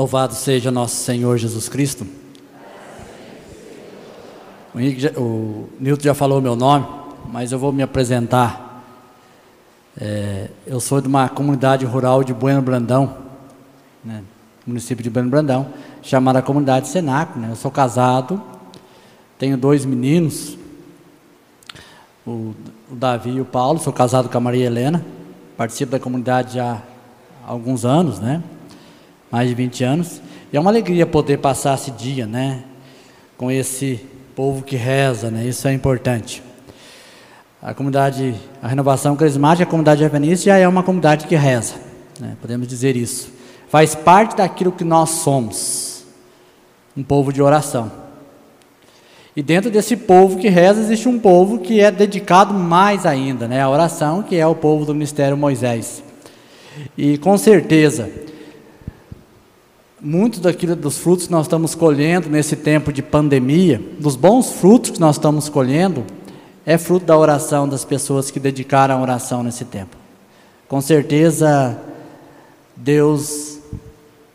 Louvado seja nosso Senhor Jesus Cristo. O, Henrique o Nilton já falou meu nome, mas eu vou me apresentar. É, eu sou de uma comunidade rural de Bueno Brandão, né, município de Bueno Brandão, chamada Comunidade Senaco. Né? Eu sou casado, tenho dois meninos, o, o Davi e o Paulo. Sou casado com a Maria Helena, participo da comunidade já há alguns anos, né? Mais de 20 anos. E é uma alegria poder passar esse dia, né, com esse povo que reza, né? Isso é importante. A comunidade, a renovação carismática, a comunidade adventista já é uma comunidade que reza, né? Podemos dizer isso. Faz parte daquilo que nós somos, um povo de oração. E dentro desse povo que reza existe um povo que é dedicado mais ainda, né, à oração, que é o povo do ministério Moisés. E com certeza, muitos daquilo dos frutos que nós estamos colhendo nesse tempo de pandemia, dos bons frutos que nós estamos colhendo, é fruto da oração das pessoas que dedicaram a oração nesse tempo. Com certeza, Deus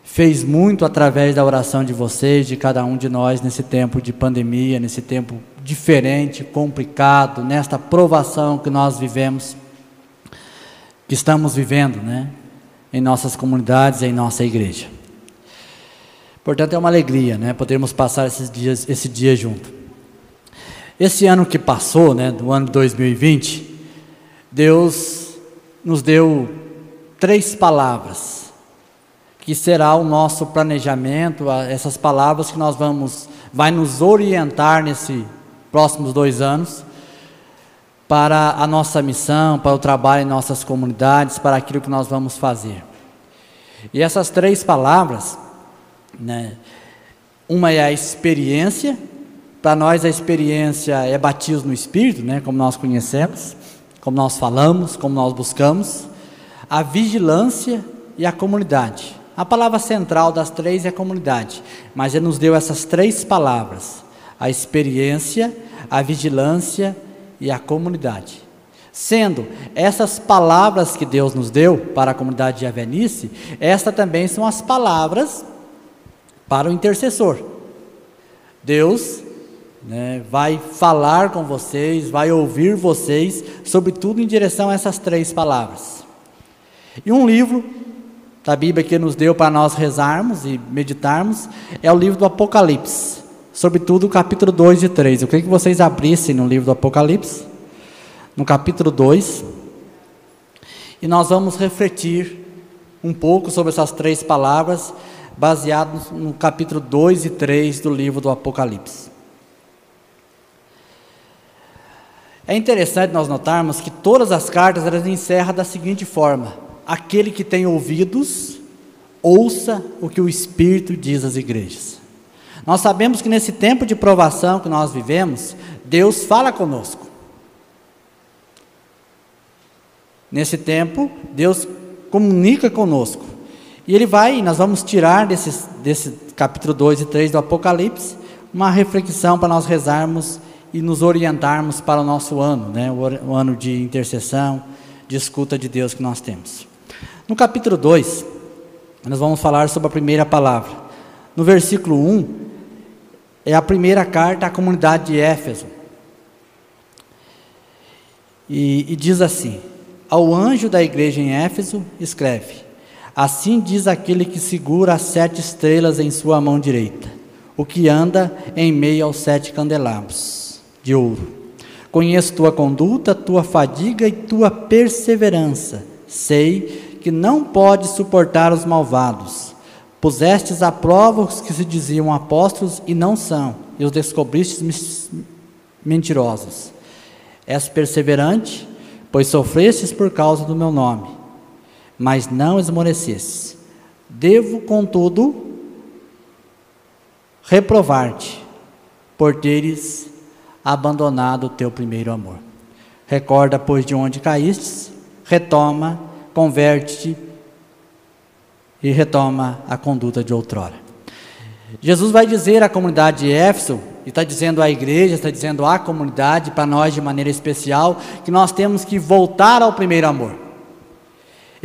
fez muito através da oração de vocês, de cada um de nós nesse tempo de pandemia, nesse tempo diferente, complicado, nesta provação que nós vivemos, que estamos vivendo, né, em nossas comunidades, em nossa igreja. Portanto, é uma alegria, né, podermos passar esses dias, esse dia junto. Esse ano que passou, né, do ano de 2020, Deus nos deu três palavras que será o nosso planejamento, essas palavras que nós vamos, vai nos orientar nesses próximos dois anos para a nossa missão, para o trabalho em nossas comunidades, para aquilo que nós vamos fazer. E essas três palavras, né, uma é a experiência, para nós a experiência é batismo no Espírito, né, como nós conhecemos, como nós falamos, como nós buscamos, a vigilância e a comunidade. A palavra central das três é comunidade, mas ele nos deu essas três palavras: a experiência, a vigilância e a comunidade. Sendo essas palavras que Deus nos deu para a comunidade de Avenice, estas também são as palavras para o intercessor. Deus né, vai falar com vocês, vai ouvir vocês, sobretudo em direção a essas três palavras. E um livro da Bíblia que nos deu para nós rezarmos e meditarmos é o livro do Apocalipse, sobretudo o capítulo 2 e 3. Eu queria que vocês abrissem no livro do Apocalipse, no capítulo 2, e nós vamos refletir um pouco sobre essas três palavras, baseado no capítulo 2 e 3 do livro do Apocalipse. É interessante nós notarmos que todas as cartas elas encerram da seguinte forma: aquele que tem ouvidos, ouça o que o Espírito diz às igrejas. Nós sabemos que nesse tempo de provação que nós vivemos, Deus fala conosco. Nesse tempo, Deus comunica conosco. E Ele vai, nós vamos tirar desses, desse capítulo 2 e 3 do Apocalipse, uma reflexão para nós rezarmos e nos orientarmos para o nosso ano, né? o, o ano de intercessão, de escuta de Deus que nós temos. No capítulo 2, nós vamos falar sobre a primeira palavra. No versículo 1, é a primeira carta à comunidade de Éfeso. E, e diz assim: Ao anjo da igreja em Éfeso, escreve: Assim diz aquele que segura as sete estrelas em sua mão direita, o que anda em meio aos sete candelabros de ouro. Conheço tua conduta, tua fadiga e tua perseverança. Sei que não podes suportar os malvados. Pusestes à prova os que se diziam apóstolos e não são, e os descobristes mentirosos. És perseverante, pois sofrestes por causa do meu nome, mas não esmorecestes. Devo, contudo, reprovar-te por teres abandonado o teu primeiro amor. Recorda, pois, de onde caíste, retoma, converte-te e retoma a conduta de outrora. Jesus vai dizer à comunidade de Éfeso, e está dizendo à igreja, está dizendo à comunidade, para nós de maneira especial, que nós temos que voltar ao primeiro amor.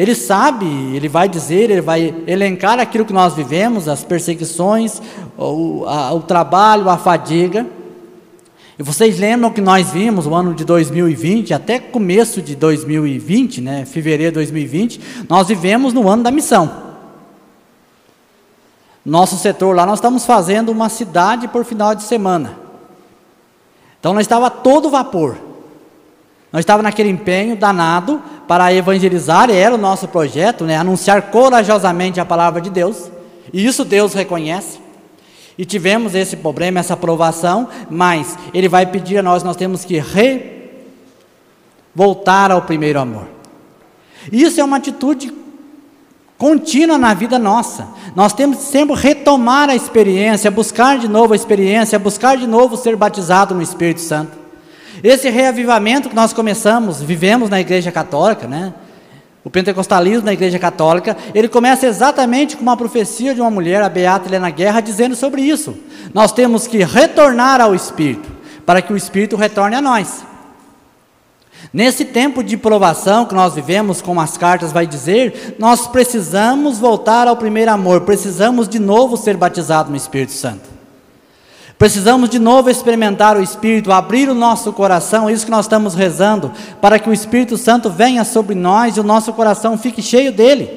Ele sabe, ele vai dizer, ele vai elencar aquilo que nós vivemos, as perseguições, o, a, o trabalho, a fadiga. E vocês lembram que nós vimos o ano de 2020, até começo de 2020, né, fevereiro de 2020, nós vivemos no ano da missão. Nosso setor lá, nós estamos fazendo uma cidade por final de semana. Então nós estava todo vapor. Nós estava naquele empenho danado para evangelizar, era o nosso projeto, né, anunciar corajosamente a palavra de Deus. E isso Deus reconhece. E tivemos esse problema, essa aprovação, mas Ele vai pedir a nós, nós temos que re voltar ao primeiro amor. Isso é uma atitude contínua na vida nossa. Nós temos que sempre retomar a experiência, buscar de novo a experiência, buscar de novo ser batizado no Espírito Santo. Esse reavivamento que nós começamos, vivemos na Igreja Católica, né? O pentecostalismo na Igreja Católica, ele começa exatamente com uma profecia de uma mulher, a Beata Helena Guerra, dizendo sobre isso. Nós temos que retornar ao Espírito, para que o Espírito retorne a nós. Nesse tempo de provação que nós vivemos, como as cartas vai dizer, nós precisamos voltar ao primeiro amor, precisamos de novo ser batizados no Espírito Santo. Precisamos de novo experimentar o Espírito, abrir o nosso coração, é isso que nós estamos rezando, para que o Espírito Santo venha sobre nós e o nosso coração fique cheio dele.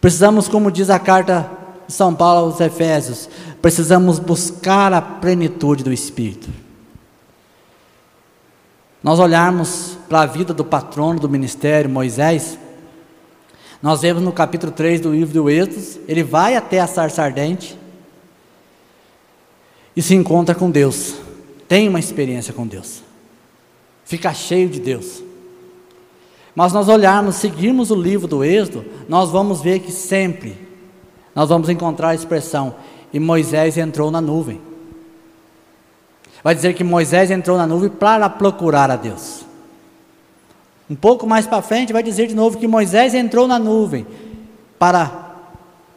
Precisamos, como diz a carta de São Paulo aos Efésios, precisamos buscar a plenitude do Espírito. Nós olharmos para a vida do patrono do ministério, Moisés, nós vemos no capítulo 3 do livro do Êxodo, ele vai até a sarça ardente e se encontra com Deus, tem uma experiência com Deus, fica cheio de Deus. Mas nós olharmos, seguirmos o livro do Êxodo, nós vamos ver que sempre nós vamos encontrar a expressão: e Moisés entrou na nuvem. Vai dizer que Moisés entrou na nuvem para procurar a Deus. Um pouco mais para frente, vai dizer de novo que Moisés entrou na nuvem para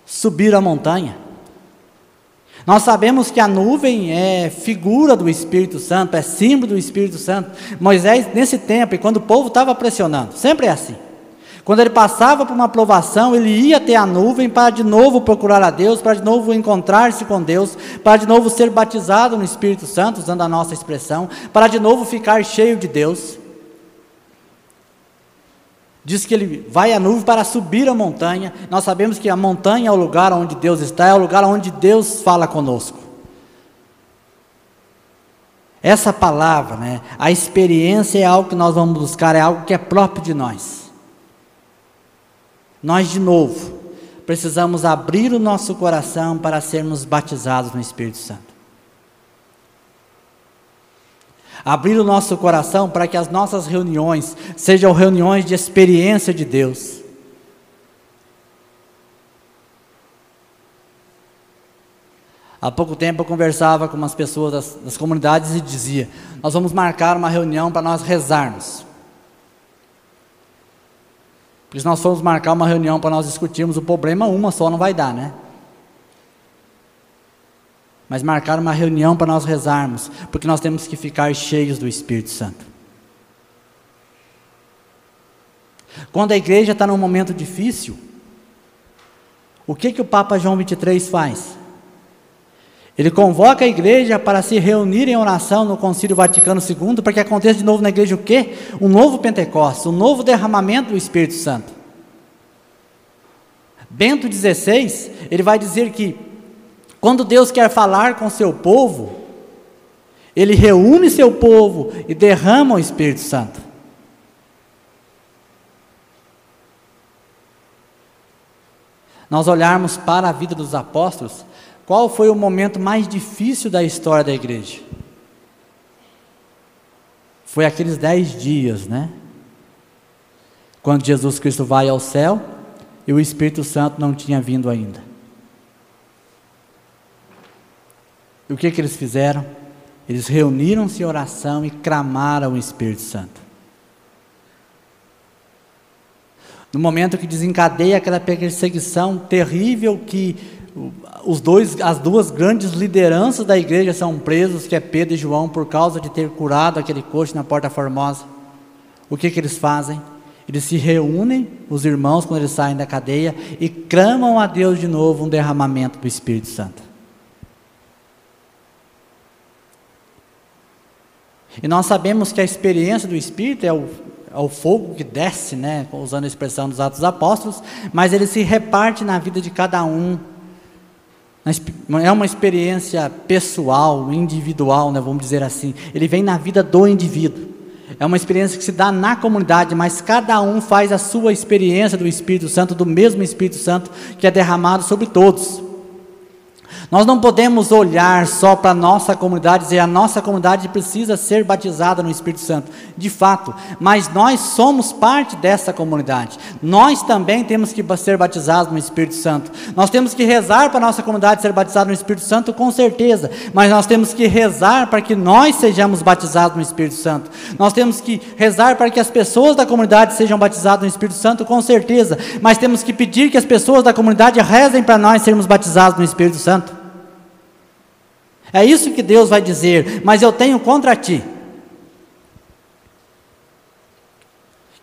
subir a montanha. Nós sabemos que a nuvem é figura do Espírito Santo, é símbolo do Espírito Santo. Moisés, nesse tempo, e quando o povo estava pressionando, sempre é assim. Quando ele passava por uma aprovação, ele ia até a nuvem para de novo procurar a Deus, para de novo encontrar-se com Deus, para de novo ser batizado no Espírito Santo, usando a nossa expressão, para de novo ficar cheio de Deus. Diz que ele vai à nuvem para subir a montanha. Nós sabemos que a montanha é o lugar onde Deus está, é o lugar onde Deus fala conosco. Essa palavra, né, a experiência é algo que nós vamos buscar, é algo que é próprio de nós. Nós, de novo, precisamos abrir o nosso coração para sermos batizados no Espírito Santo. Abrir o nosso coração para que as nossas reuniões sejam reuniões de experiência de Deus. Há pouco tempo eu conversava com umas pessoas das, das comunidades e dizia: Nós vamos marcar uma reunião para nós rezarmos. Porque se nós formos marcar uma reunião para nós discutirmos o problema, uma só não vai dar, né? Mas marcar uma reunião para nós rezarmos, porque nós temos que ficar cheios do Espírito Santo. Quando a igreja está num momento difícil, o que, que o Papa João 23 faz? Ele convoca a igreja para se reunir em oração no Concílio Vaticano II, para que aconteça de novo na igreja o quê? Um novo Pentecostes, um novo derramamento do Espírito Santo. Bento XVI, ele vai dizer que quando Deus quer falar com seu povo, ele reúne seu povo e derrama o Espírito Santo. Nós olharmos para a vida dos apóstolos, qual foi o momento mais difícil da história da igreja? Foi aqueles dez dias, né? Quando Jesus Cristo vai ao céu e o Espírito Santo não tinha vindo ainda. E o que, que eles fizeram? Eles reuniram-se em oração e clamaram o Espírito Santo. No momento que desencadeia aquela perseguição terrível que os dois, as duas grandes lideranças da igreja são presos, que é Pedro e João, por causa de ter curado aquele coxo na Porta Formosa. O que, que eles fazem? Eles se reúnem, os irmãos, quando eles saem da cadeia, e clamam a Deus de novo um derramamento do Espírito Santo. E nós sabemos que a experiência do Espírito é o, é o fogo que desce, né, usando a expressão dos Atos dos Apóstolos, mas ele se reparte na vida de cada um. É uma experiência pessoal, individual, né, vamos dizer assim. Ele vem na vida do indivíduo. É uma experiência que se dá na comunidade, mas cada um faz a sua experiência do Espírito Santo, do mesmo Espírito Santo que é derramado sobre todos. Nós não podemos olhar só para a nossa comunidade e dizer a nossa comunidade precisa ser batizada no Espírito Santo. De fato, mas nós somos parte dessa comunidade. Nós também temos que ser batizados no Espírito Santo. Nós temos que rezar para a nossa comunidade ser batizada no Espírito Santo, com certeza. Mas nós temos que rezar para que nós sejamos batizados no Espírito Santo. Nós temos que rezar para que as pessoas da comunidade sejam batizadas no Espírito Santo, com certeza. Mas temos que pedir que as pessoas da comunidade rezem para nós sermos batizados no Espírito Santo. É isso que Deus vai dizer, mas eu tenho contra ti.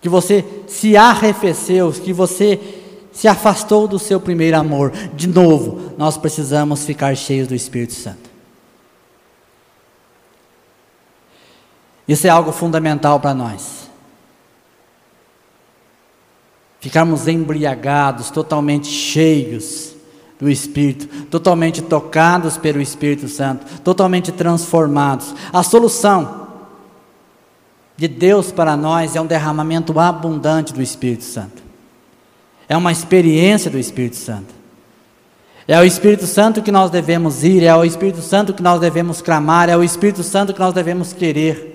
Que você se arrefeceu, que você se afastou do seu primeiro amor. De novo, nós precisamos ficar cheios do Espírito Santo. Isso é algo fundamental para nós. Ficarmos embriagados, totalmente cheios do Espírito, totalmente tocados pelo Espírito Santo, totalmente transformados. A solução de Deus para nós é um derramamento abundante do Espírito Santo. É uma experiência do Espírito Santo. É o Espírito Santo que nós devemos ir, é o Espírito Santo que nós devemos clamar, é o Espírito Santo que nós devemos querer.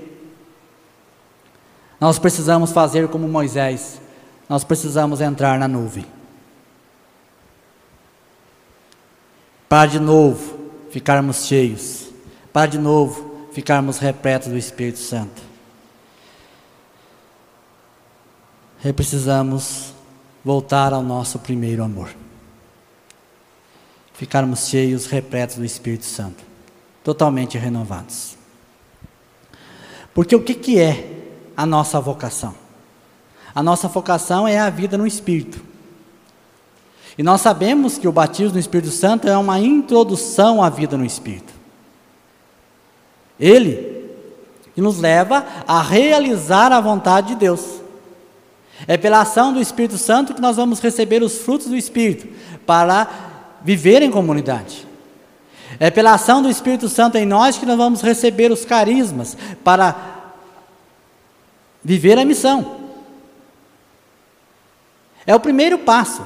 Nós precisamos fazer como Moisés, nós precisamos entrar na nuvem. Para de novo ficarmos cheios, para de novo ficarmos repletos do Espírito Santo. E precisamos voltar ao nosso primeiro amor. Ficarmos cheios, repletos do Espírito Santo, totalmente renovados. Porque o que, que é a nossa vocação? A nossa vocação é a vida no Espírito. E nós sabemos que o batismo no Espírito Santo é uma introdução à vida no Espírito. Ele nos leva a realizar a vontade de Deus. É pela ação do Espírito Santo que nós vamos receber os frutos do Espírito para viver em comunidade. É pela ação do Espírito Santo em nós que nós vamos receber os carismas para viver a missão. É o primeiro passo.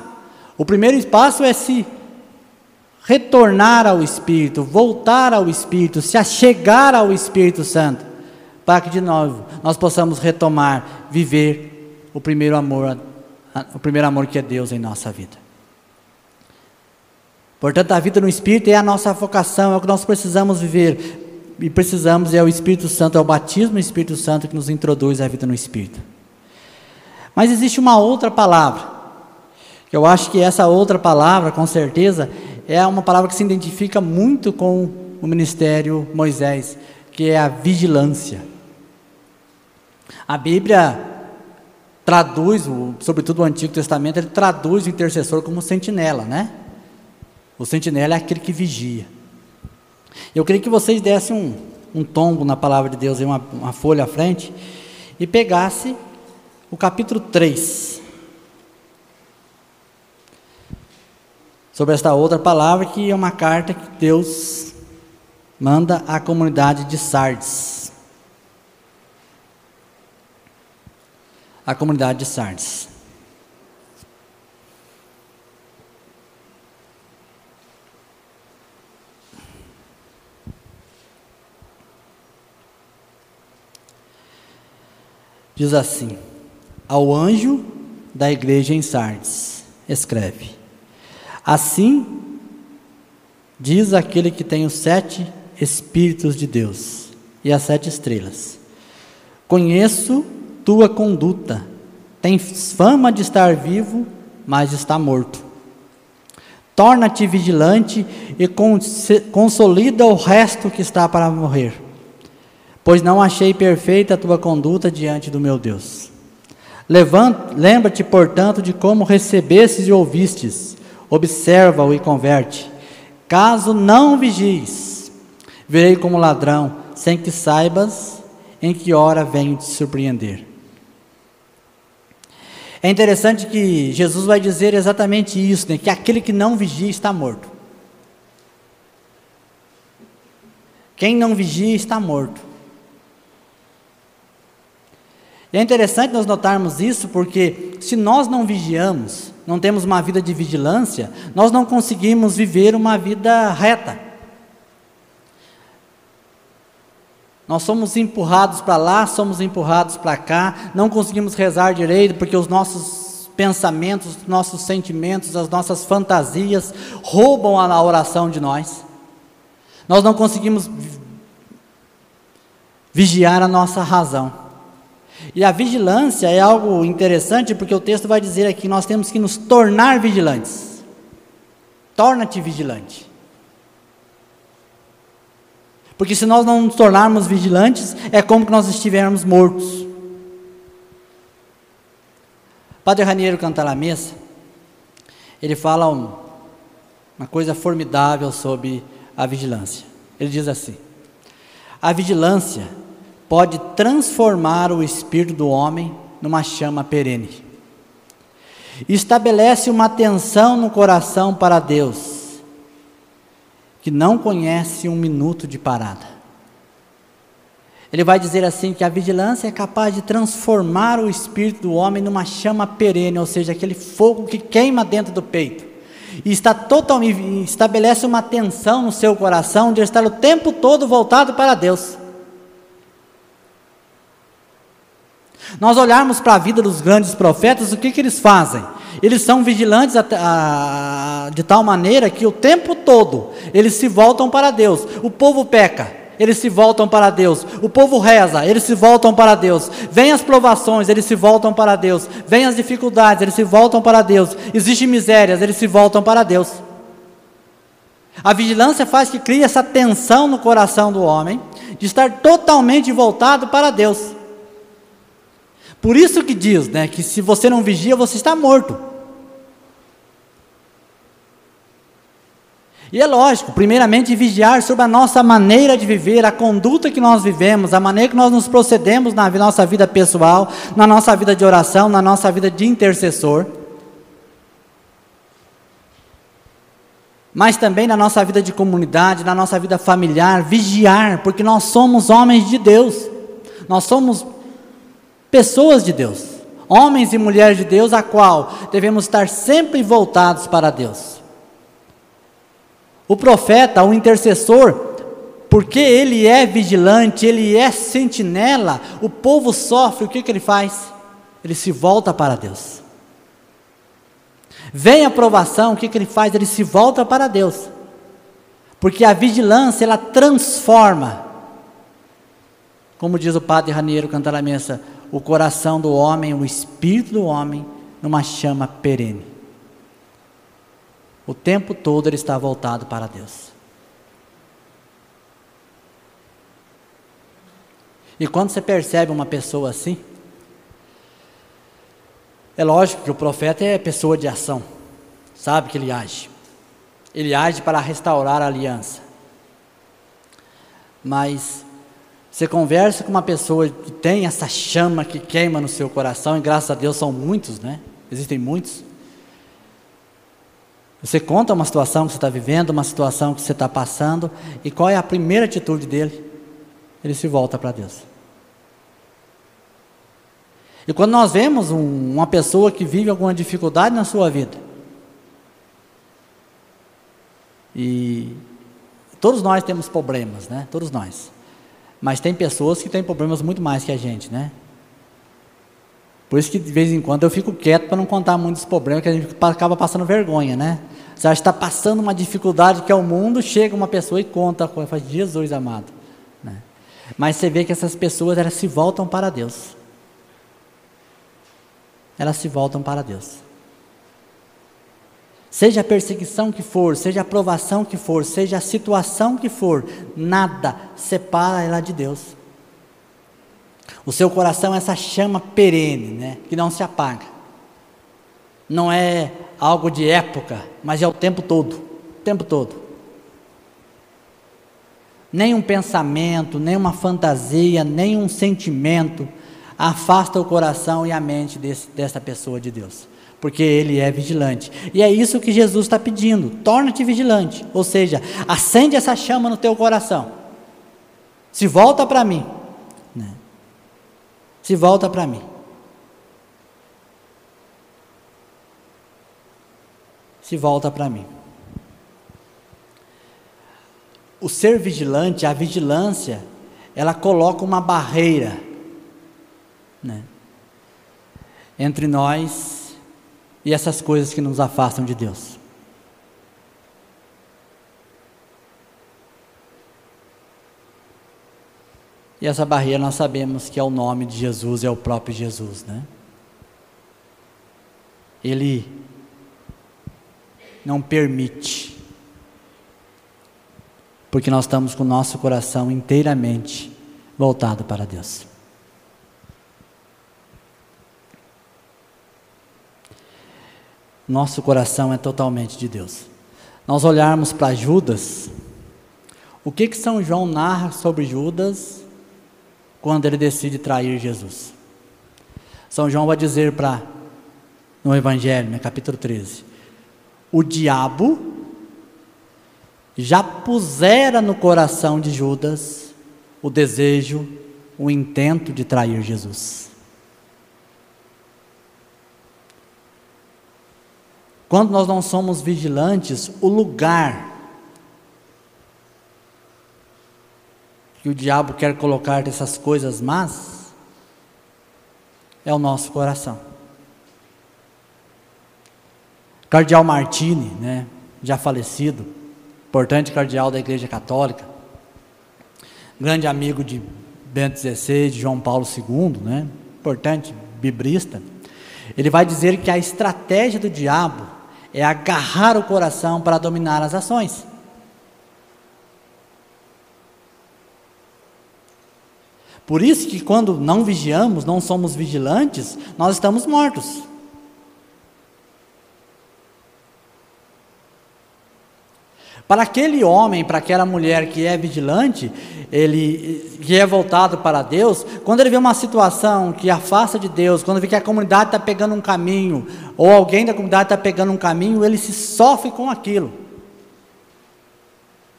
O primeiro passo é se retornar ao Espírito, voltar ao Espírito, se achegar ao Espírito Santo, para que de novo nós possamos retomar, viver o primeiro amor, o primeiro amor que é Deus em nossa vida. Portanto, a vida no Espírito é a nossa vocação, é o que nós precisamos viver. E precisamos, é o Espírito Santo, é o batismo do Espírito Santo que nos introduz à vida no Espírito. Mas existe uma outra palavra eu acho que essa outra palavra, com certeza, é uma palavra que se identifica muito com o ministério Moisés, que é a vigilância. A Bíblia traduz, sobretudo o Antigo Testamento, ele traduz o intercessor como sentinela, né? O sentinela é aquele que vigia. Eu queria que vocês dessem um, um tombo na palavra de Deus, uma, uma folha à frente, e pegasse o capítulo 3. Sobre esta outra palavra, que é uma carta que Deus manda à comunidade de Sardes. A comunidade de Sardes. Diz assim: Ao anjo da igreja em Sardes, escreve: Assim, diz aquele que tem os sete Espíritos de Deus e as sete estrelas: Conheço tua conduta, tens fama de estar vivo, mas está morto. Torna-te vigilante e consolida o resto que está para morrer, pois não achei perfeita a tua conduta diante do meu Deus. Lembra-te, portanto, de como recebestes e ouvistes, observa-o e converte. Caso não vigies, verei como ladrão, sem que saibas em que hora venho te surpreender. É interessante que Jesus vai dizer exatamente isso, né? que aquele que não vigia está morto. Quem não vigia está morto. E é interessante nós notarmos isso porque se nós não vigiamos, não temos uma vida de vigilância, nós não conseguimos viver uma vida reta. Nós somos empurrados para lá, somos empurrados para cá, não conseguimos rezar direito porque os nossos pensamentos, os nossos sentimentos, as nossas fantasias roubam a oração de nós. Nós não conseguimos vigiar a nossa razão. E a vigilância é algo interessante porque o texto vai dizer aqui: nós temos que nos tornar vigilantes. Torna-te vigilante. Porque se nós não nos tornarmos vigilantes, é como que nós estivermos mortos. Padre Raniero Cantalamessa, ele fala um, uma coisa formidável sobre a vigilância. Ele diz assim: a vigilância pode transformar o espírito do homem numa chama perene. Estabelece uma atenção no coração para Deus que não conhece um minuto de parada. Ele vai dizer assim que a vigilância é capaz de transformar o espírito do homem numa chama perene, ou seja, aquele fogo que queima dentro do peito. E está totalmente estabelece uma tensão no seu coração de estar o tempo todo voltado para Deus. Nós olharmos para a vida dos grandes profetas, o que, que eles fazem? Eles são vigilantes a, a, de tal maneira que o tempo todo eles se voltam para Deus. O povo peca, eles se voltam para Deus. O povo reza, eles se voltam para Deus. Vêm as provações, eles se voltam para Deus. Vêm as dificuldades, eles se voltam para Deus. Existem misérias, eles se voltam para Deus. A vigilância faz que crie essa tensão no coração do homem de estar totalmente voltado para Deus. Por isso que diz, né, que se você não vigia, você está morto. E é lógico, primeiramente vigiar sobre a nossa maneira de viver, a conduta que nós vivemos, a maneira que nós nos procedemos na nossa vida pessoal, na nossa vida de oração, na nossa vida de intercessor. Mas também na nossa vida de comunidade, na nossa vida familiar, vigiar, porque nós somos homens de Deus. Nós somos pessoas de Deus, homens e mulheres de Deus, a qual devemos estar sempre voltados para Deus. O profeta, o intercessor, porque ele é vigilante, ele é sentinela, o povo sofre, o que, que ele faz? Ele se volta para Deus. Vem a provação, o que, que ele faz? Ele se volta para Deus. Porque a vigilância, ela transforma. Como diz o padre Raniero cantar a missa, o coração do homem, o espírito do homem, numa chama perene. O tempo todo ele está voltado para Deus. E quando você percebe uma pessoa assim, é lógico que o profeta é pessoa de ação, sabe que ele age. Ele age para restaurar a aliança. Mas você conversa com uma pessoa que tem essa chama que queima no seu coração, e graças a Deus são muitos, né? Existem muitos. Você conta uma situação que você está vivendo, uma situação que você está passando, e qual é a primeira atitude dele? Ele se volta para Deus. E quando nós vemos um, uma pessoa que vive alguma dificuldade na sua vida, e todos nós temos problemas, né? Todos nós. Mas tem pessoas que têm problemas muito mais que a gente, né? Por isso que de vez em quando eu fico quieto para não contar muitos problemas, que a gente acaba passando vergonha, né? Você está passando uma dificuldade que é o mundo, chega uma pessoa e conta, faz Jesus amado. Né? Mas você vê que essas pessoas elas se voltam para Deus. Elas se voltam para Deus. Seja a perseguição que for, seja a provação que for, seja a situação que for, nada separa ela de Deus. O seu coração é essa chama perene, né, que não se apaga. Não é algo de época, mas é o tempo todo, o tempo todo. Nem um pensamento, nem uma fantasia, nem um sentimento afasta o coração e a mente desse, dessa pessoa de Deus, porque ele é vigilante. E é isso que Jesus está pedindo: torna-te vigilante, ou seja, acende essa chama no teu coração. Se volta para mim, né? se volta para mim. Se volta para mim. O ser vigilante, a vigilância, ela coloca uma barreira né, entre nós e essas coisas que nos afastam de Deus. E essa barreira nós sabemos que é o nome de Jesus, é o próprio Jesus, né? Ele não permite, porque nós estamos com o nosso coração inteiramente voltado para Deus. Nosso coração é totalmente de Deus. Nós olharmos para Judas, o que que São João narra sobre Judas quando ele decide trair Jesus. São João vai dizer para no Evangelho, no capítulo 13: O diabo já pusera no coração de Judas o desejo, o intento de trair Jesus. Quando nós não somos vigilantes, o lugar que o diabo quer colocar dessas coisas más é o nosso coração. Cardeal Martini, né, já falecido, importante cardeal da Igreja Católica, grande amigo de Bento XVI, de João Paulo II, né, importante bibrista, ele vai dizer que a estratégia do diabo é agarrar o coração para dominar as ações. Por isso que quando não vigiamos, não somos vigilantes, nós estamos mortos. Para aquele homem, para aquela mulher que é vigilante, ele que é voltado para Deus, quando ele vê uma situação que afasta de Deus, quando vê que a comunidade está pegando um caminho, ou alguém da comunidade está pegando um caminho, ele se sofre com aquilo.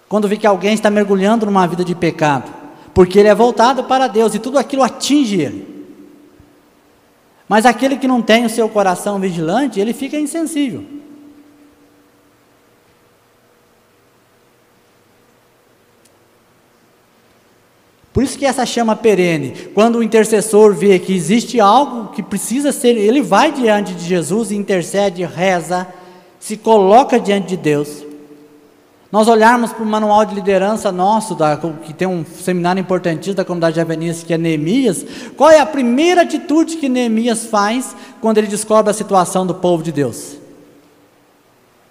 Quando vê que alguém está mergulhando numa vida de pecado porque ele é voltado para Deus e tudo aquilo atinge ele. Mas aquele que não tem o seu coração vigilante, ele fica insensível. Por isso que essa chama perene, quando o intercessor vê que existe algo que precisa ser, ele vai diante de Jesus, intercede, reza, se coloca diante de Deus nós olharmos para o manual de liderança nosso, da, que tem um seminário importantíssimo da comunidade javenice, que é Neemias, qual é a primeira atitude que Neemias faz quando ele descobre a situação do povo de Deus?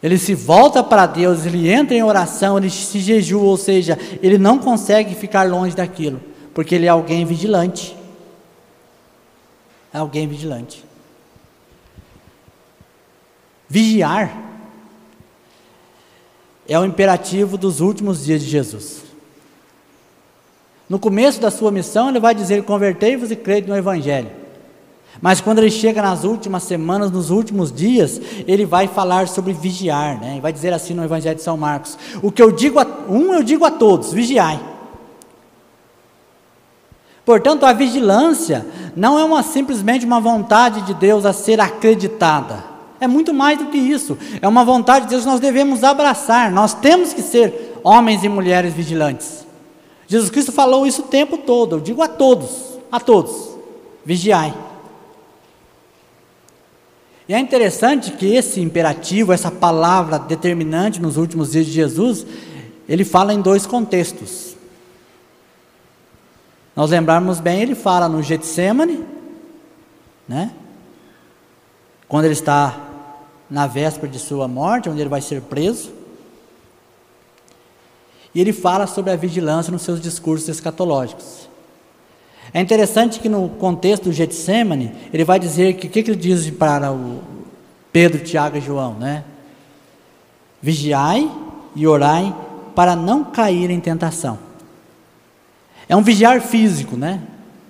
Ele se volta para Deus, ele entra em oração, ele se jejua, ou seja, ele não consegue ficar longe daquilo, porque ele é alguém vigilante. É alguém vigilante. Vigiar é o imperativo dos últimos dias de Jesus. No começo da sua missão, ele vai dizer: Convertei-vos e crede no Evangelho. Mas quando ele chega nas últimas semanas, nos últimos dias, ele vai falar sobre vigiar, né? vai dizer assim no Evangelho de São Marcos: O que eu digo a um, eu digo a todos: vigiai. Portanto, a vigilância não é uma, simplesmente uma vontade de Deus a ser acreditada é muito mais do que isso. É uma vontade de Deus que nós devemos abraçar. Nós temos que ser homens e mulheres vigilantes. Jesus Cristo falou isso o tempo todo. Eu digo a todos, a todos: vigiai. E é interessante que esse imperativo, essa palavra determinante nos últimos dias de Jesus, ele fala em dois contextos. Nós lembrarmos bem, ele fala no Getsemane, né? Quando ele está na véspera de sua morte, onde ele vai ser preso. E ele fala sobre a vigilância nos seus discursos escatológicos. É interessante que no contexto do Getsemane, ele vai dizer que o que, que ele diz para o Pedro, Tiago e João, né? Vigiai e orai para não cair em tentação. É um vigiar físico, né?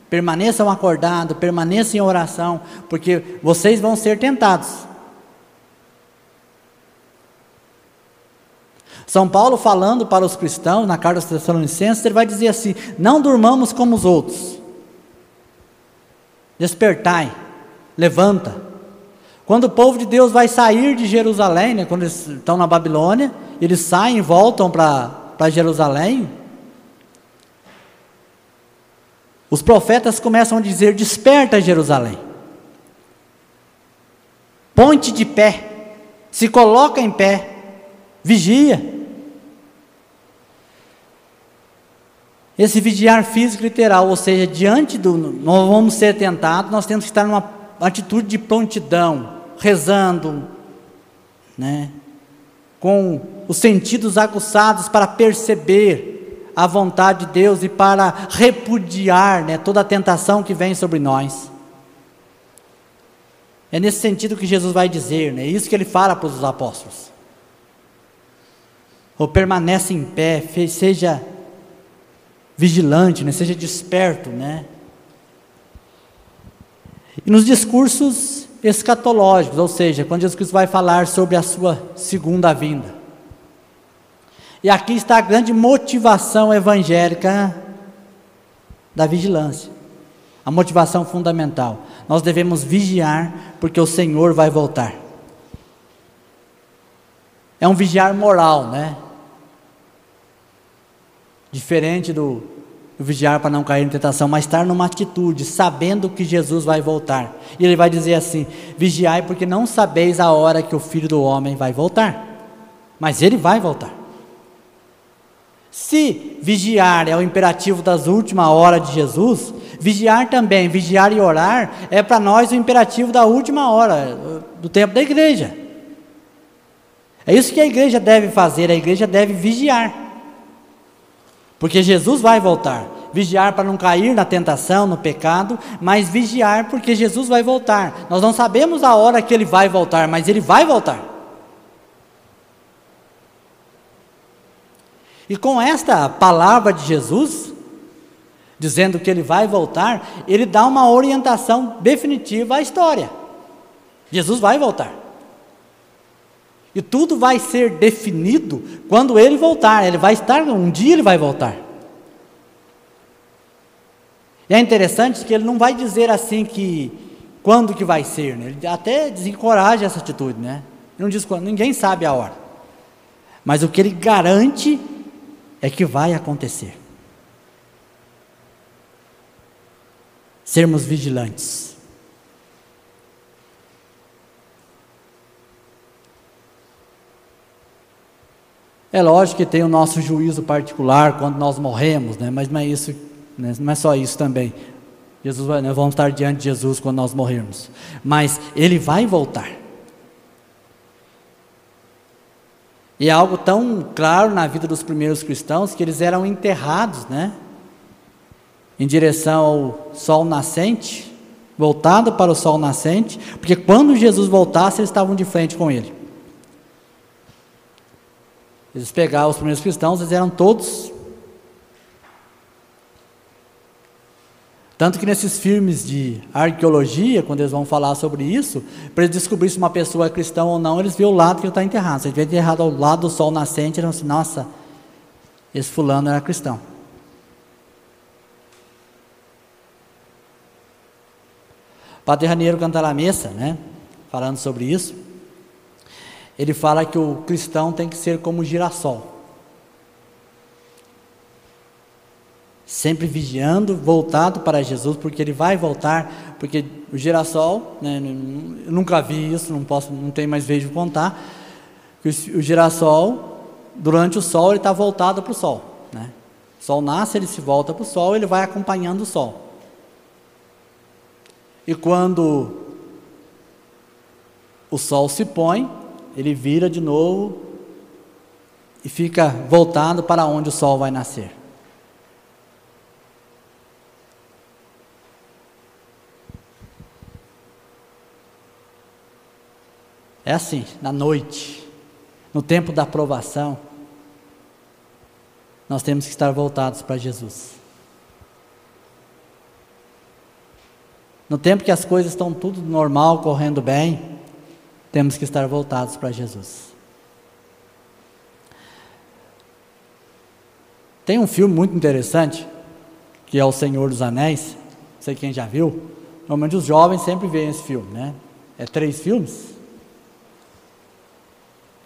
Permaneçam acordados, permaneçam em oração, porque vocês vão ser tentados. São Paulo falando para os cristãos na carta aos Tessalonicenses, ele vai dizer assim: Não durmamos como os outros. Despertai, levanta. Quando o povo de Deus vai sair de Jerusalém, né, quando eles estão na Babilônia, eles saem e voltam para Jerusalém. Os profetas começam a dizer: Desperta, Jerusalém. Ponte de pé, se coloca em pé, vigia. Esse vigiar físico literal, ou seja, diante do. Nós vamos ser tentados, nós temos que estar numa atitude de prontidão, rezando, né? com os sentidos aguçados para perceber a vontade de Deus e para repudiar né, toda a tentação que vem sobre nós. É nesse sentido que Jesus vai dizer, né? É isso que ele fala para os apóstolos. Ou permanece em pé, seja vigilante, né? seja desperto, né? E nos discursos escatológicos, ou seja, quando Jesus Cristo vai falar sobre a sua segunda vinda. E aqui está a grande motivação evangélica da vigilância. A motivação fundamental. Nós devemos vigiar porque o Senhor vai voltar. É um vigiar moral, né? Diferente do, vigiar para não cair em tentação, mas estar numa atitude, sabendo que Jesus vai voltar. E ele vai dizer assim: vigiai, porque não sabeis a hora que o filho do homem vai voltar. Mas ele vai voltar. Se vigiar é o imperativo das últimas horas de Jesus, vigiar também, vigiar e orar, é para nós o imperativo da última hora, do tempo da igreja. É isso que a igreja deve fazer, a igreja deve vigiar. Porque Jesus vai voltar. Vigiar para não cair na tentação, no pecado, mas vigiar porque Jesus vai voltar. Nós não sabemos a hora que ele vai voltar, mas ele vai voltar. E com esta palavra de Jesus, dizendo que ele vai voltar, ele dá uma orientação definitiva à história. Jesus vai voltar. E tudo vai ser definido quando ele voltar. Ele vai estar, um dia ele vai voltar. E é interessante que ele não vai dizer assim que quando que vai ser, né? ele até desencoraja essa atitude, né? Ele não diz quando, ninguém sabe a hora. Mas o que ele garante é que vai acontecer. Sermos vigilantes. É lógico que tem o nosso juízo particular quando nós morremos, né? mas não é, isso, né? não é só isso também. Jesus nós vamos estar diante de Jesus quando nós morrermos. Mas Ele vai voltar. E é algo tão claro na vida dos primeiros cristãos que eles eram enterrados, né? Em direção ao sol nascente, voltado para o sol nascente, porque quando Jesus voltasse, eles estavam de frente com ele. Eles pegavam os primeiros cristãos, eles eram todos. Tanto que nesses filmes de arqueologia, quando eles vão falar sobre isso, para eles descobrir se uma pessoa é cristã ou não, eles vêem o lado que ele está enterrado. Se ele estiver enterrado ao lado do sol nascente, eles vão assim, nossa, esse fulano era cristão. Padre Raniero Cantalamessa, né, falando sobre isso, ele fala que o cristão tem que ser como o girassol. Sempre vigiando, voltado para Jesus, porque ele vai voltar, porque o girassol, né, eu nunca vi isso, não posso, não tenho mais vez de contar, que o girassol, durante o sol, ele está voltado para o sol. Né? O sol nasce, ele se volta para o sol, ele vai acompanhando o sol. E quando o sol se põe, ele vira de novo e fica voltado para onde o sol vai nascer. É assim, na noite, no tempo da aprovação, nós temos que estar voltados para Jesus. No tempo que as coisas estão tudo normal, correndo bem, temos que estar voltados para Jesus. Tem um filme muito interessante, que é O Senhor dos Anéis, não sei quem já viu, normalmente os jovens sempre veem esse filme, né? É três filmes,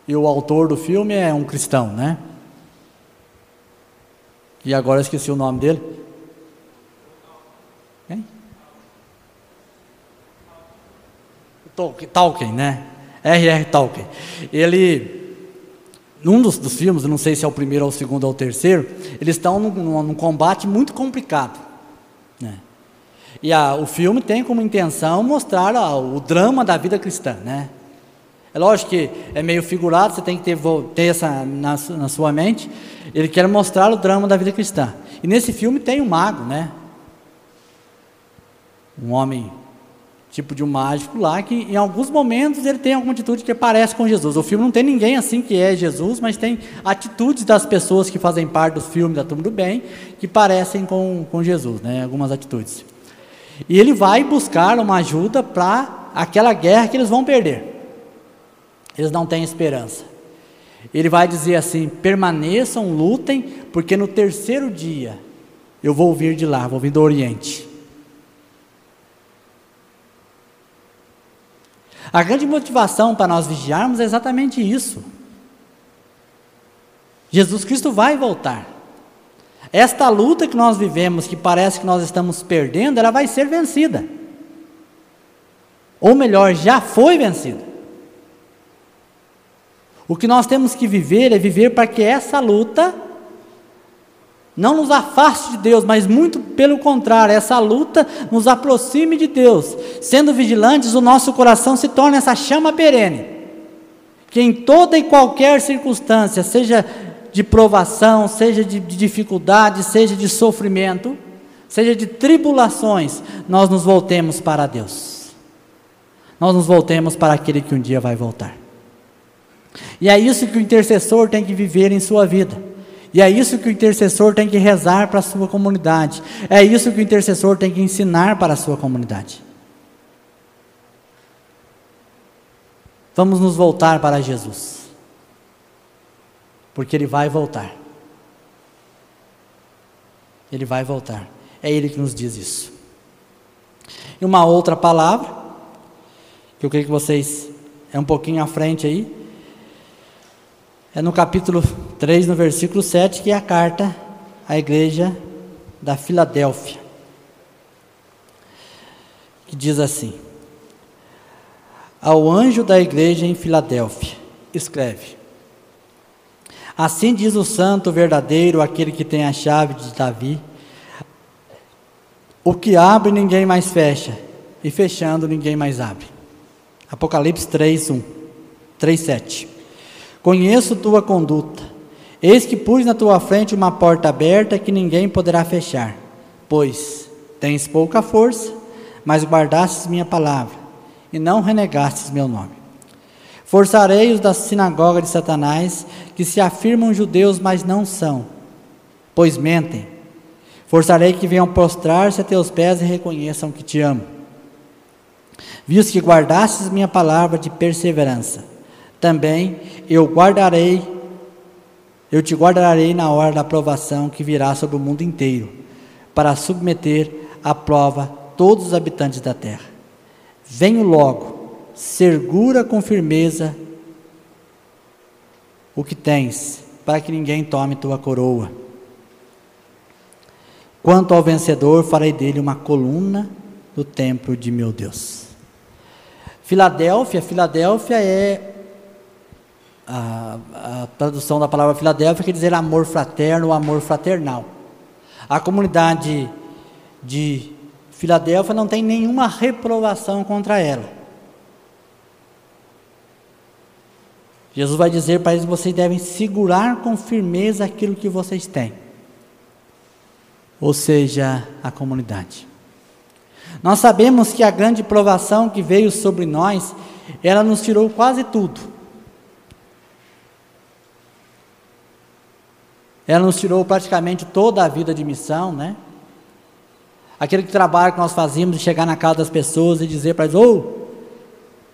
e o autor do filme é um cristão, né? E agora eu esqueci o nome dele. Quem? Tolkien, né? R.R. Tolkien. Ele, num dos, dos, filmes, não sei se é o primeiro ou o segundo ou o terceiro, eles estão num, num, num combate muito complicado. Né? E a, o filme tem como intenção mostrar a, o drama da vida cristã, né? É lógico que é meio figurado, você tem que ter, ter essa na, na, sua mente. Ele quer mostrar o drama da vida cristã. E nesse filme tem um mago, né? Um homem, tipo de um mágico lá, que em alguns momentos ele tem alguma atitude que parece com Jesus. O filme não tem ninguém assim que é Jesus, mas tem atitudes das pessoas que fazem parte do filme da Turma do Bem que parecem com, com Jesus, né? Algumas atitudes. E ele vai buscar uma ajuda para aquela guerra que eles vão perder. Eles não têm esperança. Ele vai dizer assim: permaneçam, lutem, porque no terceiro dia eu vou vir de lá, vou vir do Oriente. A grande motivação para nós vigiarmos é exatamente isso. Jesus Cristo vai voltar. Esta luta que nós vivemos, que parece que nós estamos perdendo, ela vai ser vencida. Ou melhor, já foi vencida. O que nós temos que viver é viver para que essa luta não nos afaste de Deus, mas muito pelo contrário, essa luta nos aproxime de Deus. Sendo vigilantes, o nosso coração se torna essa chama perene, que em toda e qualquer circunstância, seja de provação, seja de, de dificuldade, seja de sofrimento, seja de tribulações, nós nos voltemos para Deus. Nós nos voltemos para aquele que um dia vai voltar. E é isso que o intercessor tem que viver em sua vida. E é isso que o intercessor tem que rezar para a sua comunidade. É isso que o intercessor tem que ensinar para a sua comunidade. Vamos nos voltar para Jesus. Porque Ele vai voltar. Ele vai voltar. É Ele que nos diz isso. E uma outra palavra, que eu creio que vocês, é um pouquinho à frente aí, é no capítulo 3, no versículo 7, que é a carta à igreja da Filadélfia. Que diz assim: Ao anjo da igreja em Filadélfia, escreve: Assim diz o santo verdadeiro, aquele que tem a chave de Davi: O que abre ninguém mais fecha, e fechando ninguém mais abre. Apocalipse 3, 1, 3, 7. Conheço tua conduta. Eis que pus na tua frente uma porta aberta que ninguém poderá fechar. Pois tens pouca força, mas guardastes minha palavra, e não renegastes meu nome. Forçarei os da sinagoga de Satanás, que se afirmam judeus, mas não são, pois mentem. Forçarei que venham prostrar-se a teus pés e reconheçam que te amo. Visto que guardastes minha palavra de perseverança, também eu guardarei, eu te guardarei na hora da provação que virá sobre o mundo inteiro, para submeter à prova todos os habitantes da terra. Venho logo, segura com firmeza o que tens, para que ninguém tome tua coroa. Quanto ao vencedor, farei dele uma coluna do templo de meu Deus. Filadélfia, Filadélfia é a, a tradução da palavra Filadélfia quer dizer amor fraterno, amor fraternal. A comunidade de Filadélfia não tem nenhuma reprovação contra ela. Jesus vai dizer para eles: vocês devem segurar com firmeza aquilo que vocês têm, ou seja, a comunidade. Nós sabemos que a grande provação que veio sobre nós, ela nos tirou quase tudo. Ela nos tirou praticamente toda a vida de missão, né? Aquele trabalho que nós fazíamos de chegar na casa das pessoas e dizer para eles: Ô, oh,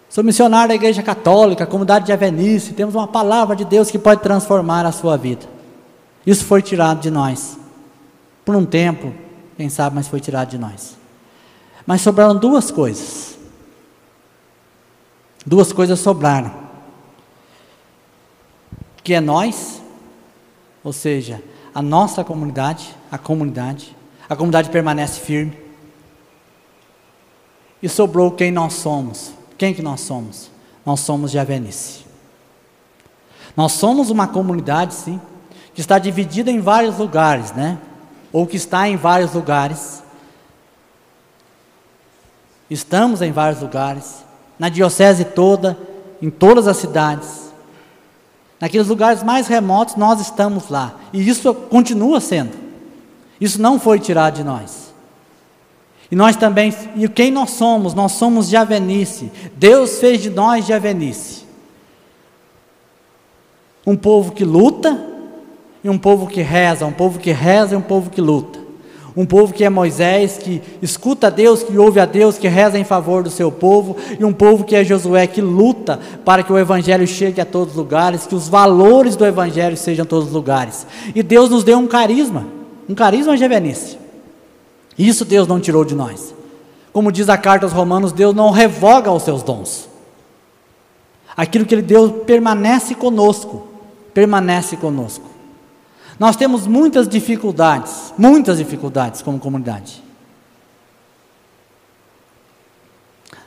sou missionário da Igreja Católica, comunidade de Avenice, temos uma palavra de Deus que pode transformar a sua vida. Isso foi tirado de nós. Por um tempo, quem sabe, mas foi tirado de nós. Mas sobraram duas coisas. Duas coisas sobraram. Que é nós, ou seja, a nossa comunidade, a comunidade, a comunidade permanece firme. E sobrou quem nós somos. Quem que nós somos? Nós somos de Avenice. Nós somos uma comunidade, sim, que está dividida em vários lugares, né? Ou que está em vários lugares. Estamos em vários lugares, na diocese toda, em todas as cidades. Naqueles lugares mais remotos, nós estamos lá. E isso continua sendo. Isso não foi tirado de nós. E nós também, e quem nós somos? Nós somos de Avenice. Deus fez de nós de Avenice. Um povo que luta e um povo que reza, um povo que reza e um povo que luta. Um povo que é Moisés, que escuta a Deus, que ouve a Deus, que reza em favor do seu povo, e um povo que é Josué, que luta para que o Evangelho chegue a todos os lugares, que os valores do Evangelho sejam a todos os lugares. E Deus nos deu um carisma um carisma de Venice. Isso Deus não tirou de nós. Como diz a carta aos Romanos, Deus não revoga os seus dons. Aquilo que Ele deu permanece conosco. Permanece conosco. Nós temos muitas dificuldades, muitas dificuldades como comunidade.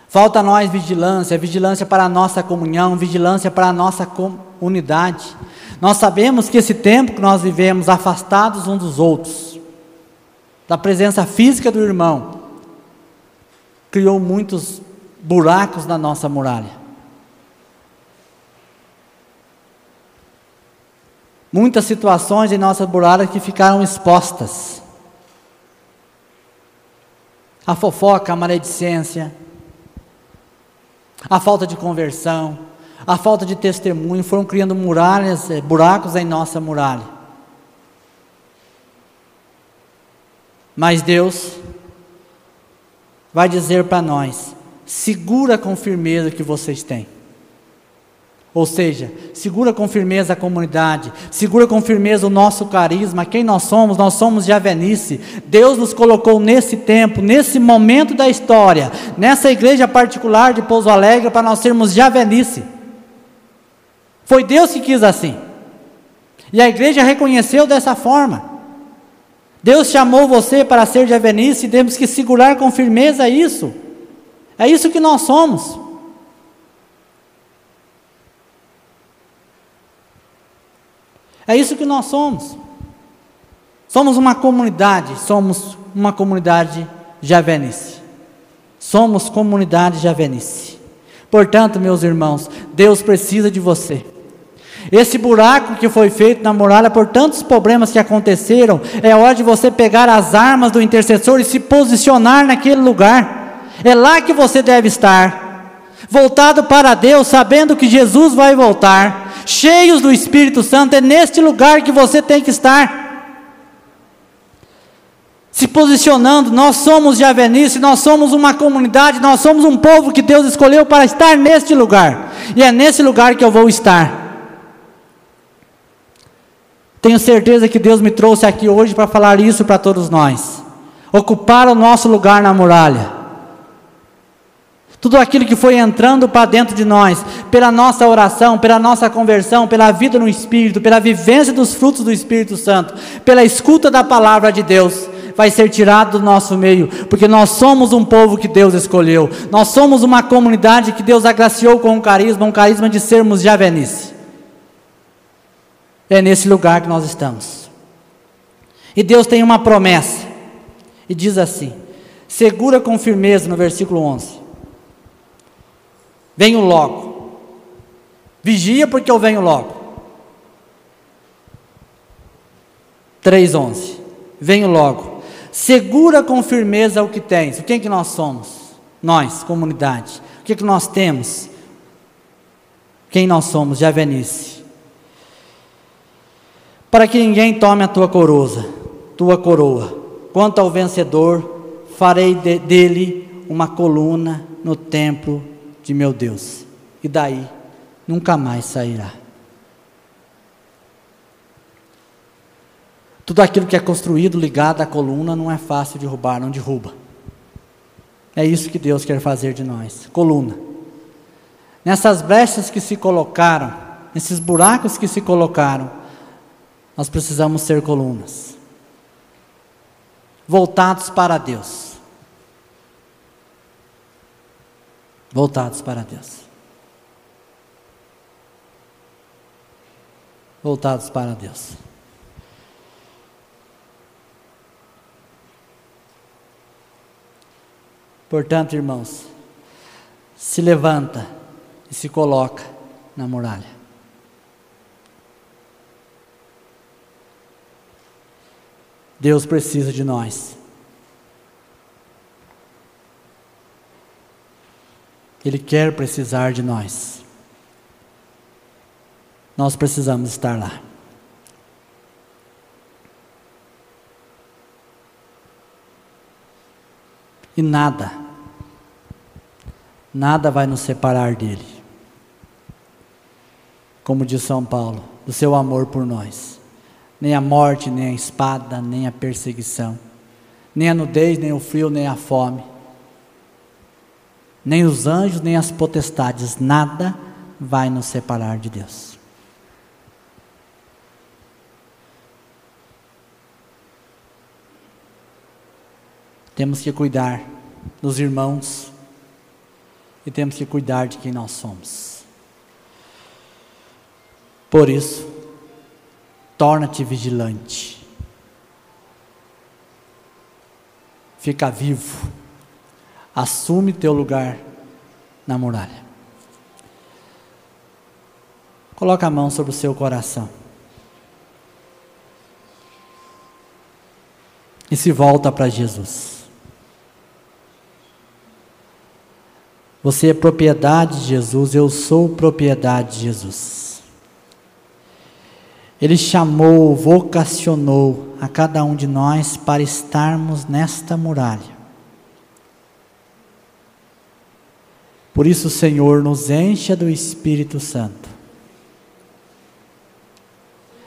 Falta a nós vigilância, vigilância para a nossa comunhão, vigilância para a nossa comunidade. Nós sabemos que esse tempo que nós vivemos afastados uns dos outros, da presença física do irmão, criou muitos buracos na nossa muralha. Muitas situações em nossa muralha que ficaram expostas. A fofoca, a maledicência, a falta de conversão, a falta de testemunho foram criando muralhas, eh, buracos em nossa muralha. Mas Deus vai dizer para nós: segura com firmeza que vocês têm. Ou seja, segura com firmeza a comunidade, segura com firmeza o nosso carisma, quem nós somos, nós somos de Avenice. Deus nos colocou nesse tempo, nesse momento da história, nessa igreja particular de Pouso Alegre, para nós sermos de Avenice. Foi Deus que quis assim. E a igreja reconheceu dessa forma. Deus chamou você para ser de Avenice e temos que segurar com firmeza isso. É isso que nós somos. É isso que nós somos. Somos uma comunidade, somos uma comunidade javenice. Somos comunidade javenice. Portanto, meus irmãos, Deus precisa de você. Esse buraco que foi feito na muralha por tantos problemas que aconteceram, é hora de você pegar as armas do intercessor e se posicionar naquele lugar. É lá que você deve estar, voltado para Deus, sabendo que Jesus vai voltar, cheios do Espírito Santo, é neste lugar que você tem que estar. Se posicionando, nós somos de Avenice, nós somos uma comunidade, nós somos um povo que Deus escolheu para estar neste lugar, e é nesse lugar que eu vou estar. Tenho certeza que Deus me trouxe aqui hoje para falar isso para todos nós. Ocupar o nosso lugar na muralha. Tudo aquilo que foi entrando para dentro de nós, pela nossa oração, pela nossa conversão, pela vida no Espírito, pela vivência dos frutos do Espírito Santo, pela escuta da palavra de Deus, vai ser tirado do nosso meio, porque nós somos um povo que Deus escolheu, nós somos uma comunidade que Deus agraciou com um carisma, um carisma de sermos javenice. É nesse lugar que nós estamos. E Deus tem uma promessa. E diz assim: segura com firmeza no versículo 11. Venho logo. Vigia porque eu venho logo. 3:11. Venho logo. Segura com firmeza o que tens. O que é que nós somos? Nós, comunidade. O que é que nós temos? Quem nós somos? Javenice. Para que ninguém tome a tua coroa, tua coroa. Quanto ao vencedor, farei de, dele uma coluna no templo de meu Deus. E daí nunca mais sairá. Tudo aquilo que é construído ligado à coluna não é fácil de roubar, não derruba. É isso que Deus quer fazer de nós, coluna. Nessas brechas que se colocaram, nesses buracos que se colocaram, nós precisamos ser colunas. Voltados para Deus. Voltados para Deus. Voltados para Deus. Portanto, irmãos, se levanta e se coloca na muralha. Deus precisa de nós. Ele quer precisar de nós. Nós precisamos estar lá. E nada, nada vai nos separar dele. Como diz São Paulo, do seu amor por nós. Nem a morte, nem a espada, nem a perseguição, nem a nudez, nem o frio, nem a fome, nem os anjos, nem as potestades, nada vai nos separar de Deus. Temos que cuidar dos irmãos e temos que cuidar de quem nós somos. Por isso, torna-te vigilante. Fica vivo. Assume teu lugar na muralha. Coloca a mão sobre o seu coração. E se volta para Jesus. Você é propriedade de Jesus, eu sou propriedade de Jesus. Ele chamou, vocacionou a cada um de nós para estarmos nesta muralha. Por isso, Senhor nos encha do Espírito Santo.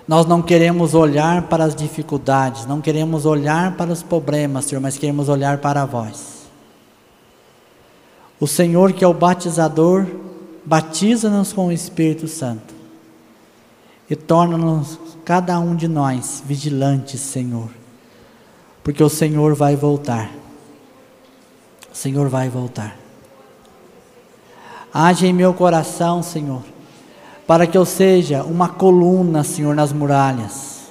Nós não queremos olhar para as dificuldades, não queremos olhar para os problemas, Senhor, mas queremos olhar para vós. O Senhor, que é o batizador, batiza-nos com o Espírito Santo e torna-nos, cada um de nós, vigilantes, Senhor, porque o Senhor vai voltar. O Senhor vai voltar. Age em meu coração, Senhor, para que eu seja uma coluna, Senhor, nas muralhas.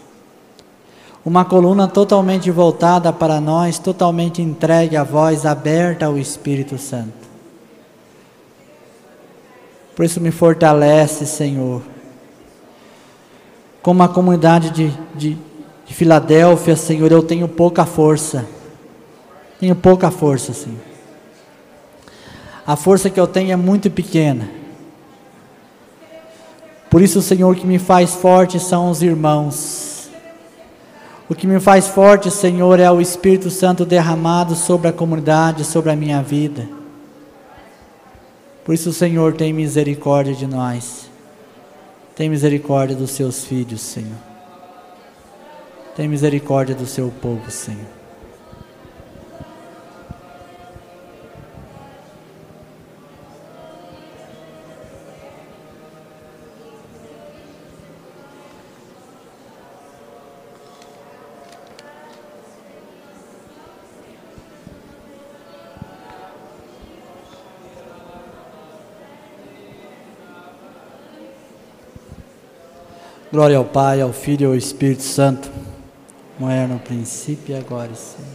Uma coluna totalmente voltada para nós, totalmente entregue a voz, aberta ao Espírito Santo. Por isso me fortalece, Senhor. Como a comunidade de, de, de Filadélfia, Senhor, eu tenho pouca força. Tenho pouca força, Senhor. A força que eu tenho é muito pequena. Por isso, Senhor, o que me faz forte são os irmãos. O que me faz forte, Senhor, é o Espírito Santo derramado sobre a comunidade, sobre a minha vida. Por isso, Senhor, tem misericórdia de nós. Tem misericórdia dos seus filhos, Senhor. Tem misericórdia do seu povo, Senhor. Glória ao Pai, ao Filho e ao Espírito Santo, como era no princípio e agora, Senhor.